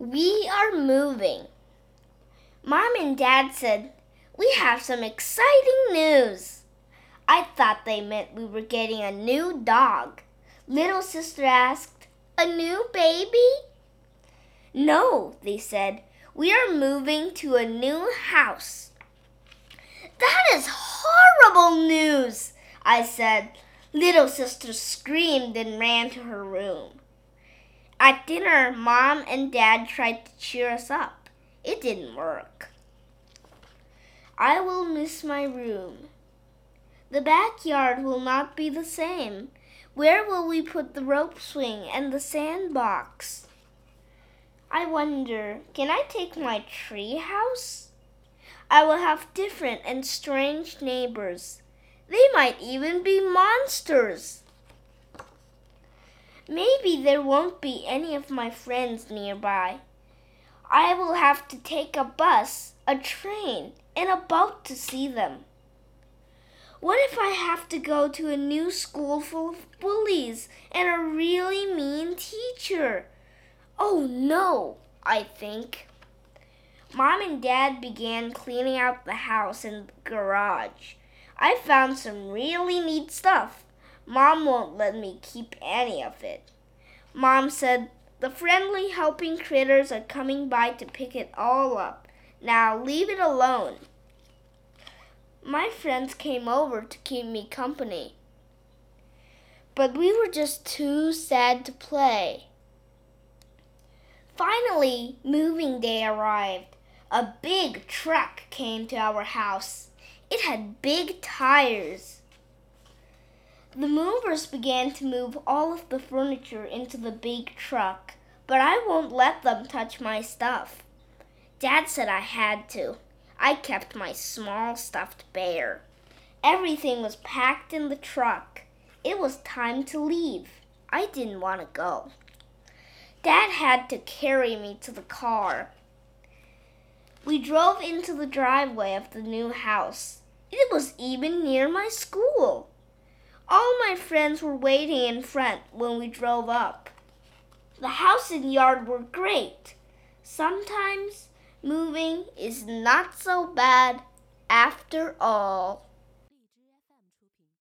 We are moving. Mom and Dad said, We have some exciting news. I thought they meant we were getting a new dog. Little sister asked, A new baby? No, they said. We are moving to a new house. That is horrible news, I said. Little sister screamed and ran to her room. At dinner, Mom and Dad tried to cheer us up. It didn't work. I will miss my room. The backyard will not be the same. Where will we put the rope swing and the sandbox? I wonder, can I take my tree house? I will have different and strange neighbors. They might even be monsters. Maybe there won't be any of my friends nearby. I will have to take a bus, a train, and a boat to see them. What if I have to go to a new school full of bullies and a really mean teacher? Oh no, I think. Mom and Dad began cleaning out the house and garage. I found some really neat stuff. Mom won't let me keep any of it. Mom said, The friendly helping critters are coming by to pick it all up. Now leave it alone. My friends came over to keep me company. But we were just too sad to play. Finally, moving day arrived. A big truck came to our house. It had big tires. The movers began to move all of the furniture into the big truck, but I won't let them touch my stuff. Dad said I had to. I kept my small stuffed bear. Everything was packed in the truck. It was time to leave. I didn't want to go. Dad had to carry me to the car. We drove into the driveway of the new house. It was even near my school. Friends were waiting in front when we drove up. The house and yard were great. Sometimes moving is not so bad after all.